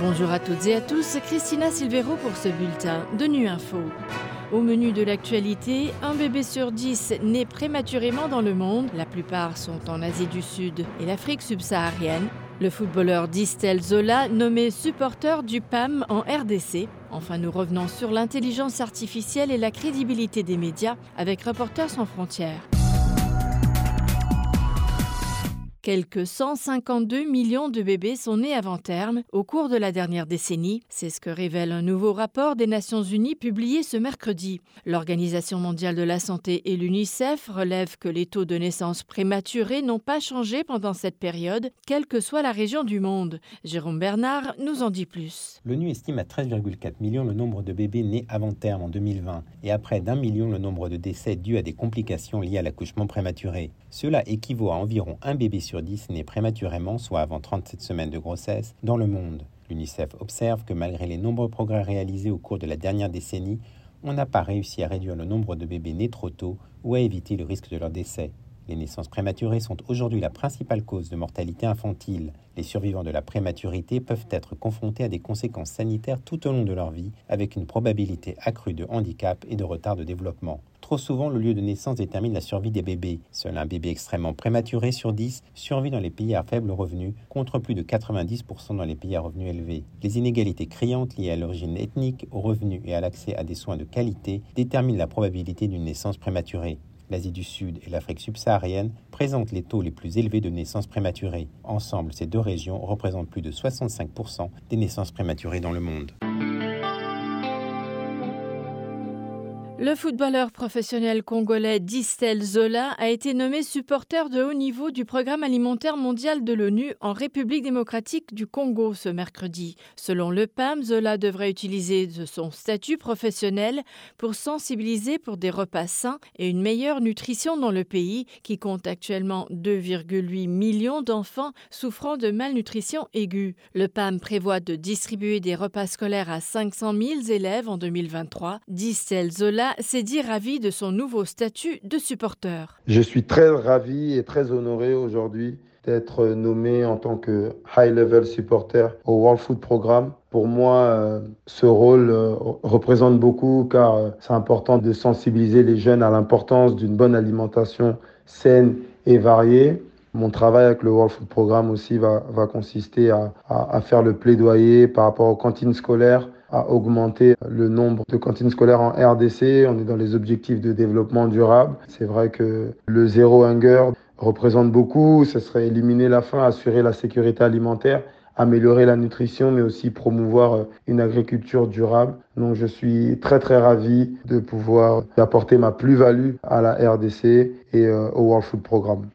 Bonjour à toutes et à tous, Christina Silvero pour ce bulletin de Nu Info. Au menu de l'actualité, un bébé sur dix naît prématurément dans le monde. La plupart sont en Asie du Sud et l'Afrique subsaharienne. Le footballeur Distel Zola, nommé supporter du PAM en RDC. Enfin, nous revenons sur l'intelligence artificielle et la crédibilité des médias avec Reporters sans frontières. Quelques 152 millions de bébés sont nés avant terme au cours de la dernière décennie. C'est ce que révèle un nouveau rapport des Nations Unies publié ce mercredi. L'Organisation mondiale de la santé et l'UNICEF relèvent que les taux de naissance prématurées n'ont pas changé pendant cette période, quelle que soit la région du monde. Jérôme Bernard nous en dit plus. L'ONU estime à 13,4 millions le nombre de bébés nés avant terme en 2020 et à près d'un million le nombre de décès dus à des complications liées à l'accouchement prématuré. Cela équivaut à environ un bébé sur 10 nés prématurément, soit avant 37 semaines de grossesse, dans le monde. L'UNICEF observe que malgré les nombreux progrès réalisés au cours de la dernière décennie, on n'a pas réussi à réduire le nombre de bébés nés trop tôt ou à éviter le risque de leur décès. Les naissances prématurées sont aujourd'hui la principale cause de mortalité infantile. Les survivants de la prématurité peuvent être confrontés à des conséquences sanitaires tout au long de leur vie, avec une probabilité accrue de handicap et de retard de développement. Trop souvent, le lieu de naissance détermine la survie des bébés. Seul un bébé extrêmement prématuré sur 10 survit dans les pays à faible revenu, contre plus de 90% dans les pays à revenus élevés. Les inégalités criantes liées à l'origine ethnique, aux revenus et à l'accès à des soins de qualité déterminent la probabilité d'une naissance prématurée. L'Asie du Sud et l'Afrique subsaharienne présentent les taux les plus élevés de naissances prématurées. Ensemble, ces deux régions représentent plus de 65% des naissances prématurées dans le monde. Le footballeur professionnel congolais Distel Zola a été nommé supporter de haut niveau du programme alimentaire mondial de l'ONU en République démocratique du Congo ce mercredi. Selon le PAM, Zola devrait utiliser son statut professionnel pour sensibiliser pour des repas sains et une meilleure nutrition dans le pays qui compte actuellement 2,8 millions d'enfants souffrant de malnutrition aiguë. Le PAM prévoit de distribuer des repas scolaires à 500 000 élèves en 2023. Distel Zola s'est dit ravi de son nouveau statut de supporter. Je suis très ravi et très honoré aujourd'hui d'être nommé en tant que high level supporter au World Food Programme. Pour moi, euh, ce rôle euh, représente beaucoup car euh, c'est important de sensibiliser les jeunes à l'importance d'une bonne alimentation saine et variée. Mon travail avec le World Food Programme aussi va, consister à faire le plaidoyer par rapport aux cantines scolaires à augmenter le nombre de cantines scolaires en RDC. On est dans les objectifs de développement durable. C'est vrai que le zéro hunger représente beaucoup. Ce serait éliminer la faim, assurer la sécurité alimentaire améliorer la nutrition, mais aussi promouvoir une agriculture durable. Donc je suis très très ravi de pouvoir apporter ma plus-value à la RDC et euh, au World Food Programme.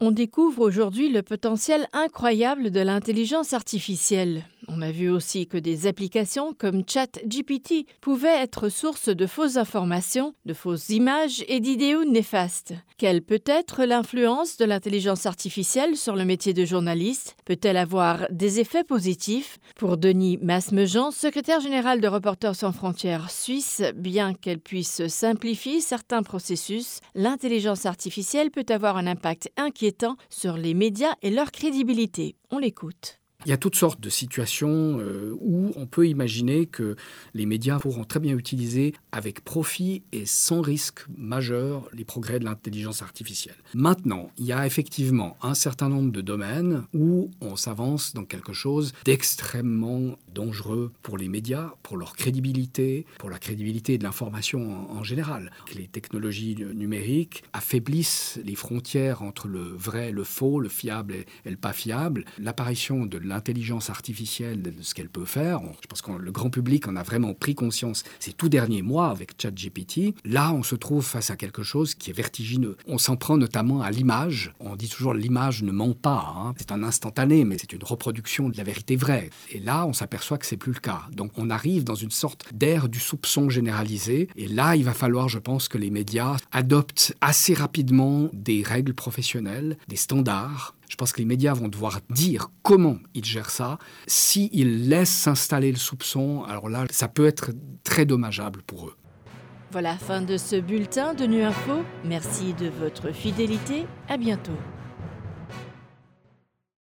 On découvre aujourd'hui le potentiel incroyable de l'intelligence artificielle. On a vu aussi que des applications comme ChatGPT pouvaient être source de fausses informations, de fausses images et d'idéaux néfastes. Quelle peut être l'influence de l'intelligence artificielle sur le métier de journaliste? Peut-elle avoir des effets positifs? Pour Denis Masmejean, secrétaire général de Reporters sans frontières suisse, bien qu'elle puisse simplifier certains processus, l'intelligence artificielle peut avoir un impact inquiétant sur les médias et leur crédibilité. On l'écoute. Il y a toutes sortes de situations euh, où on peut imaginer que les médias pourront très bien utiliser avec profit et sans risque majeur les progrès de l'intelligence artificielle. Maintenant, il y a effectivement un certain nombre de domaines où on s'avance dans quelque chose d'extrêmement dangereux pour les médias, pour leur crédibilité, pour la crédibilité de l'information en, général. Les technologies numériques affaiblissent les frontières entre le vrai, le faux, le fiable et, et le pas fiable. L'apparition de l'intelligence artificielle, de ce qu'elle peut faire. Je pense que le grand public en a vraiment pris conscience ces tout derniers mois avec ChatGPT. Là, on se trouve face à quelque chose qui est vertigineux. On s'en prend notamment à l'image. On dit toujours l'image ne ment pas. Hein. C'est un instantané, mais c'est une reproduction de la vérité vraie. Et là, on s'aperçoit que c'est plus le cas. Donc, on arrive dans une sorte d'ère du soupçon généralisé. Et là, il va falloir, je pense, que les médias adoptent assez rapidement des règles professionnelles, des standards je pense que les médias vont devoir dire comment ils gèrent ça. S'ils laissent s'installer le soupçon, alors là, ça peut être très dommageable pour eux. Voilà, fin de ce bulletin de Nu Info. Merci de votre fidélité. À bientôt.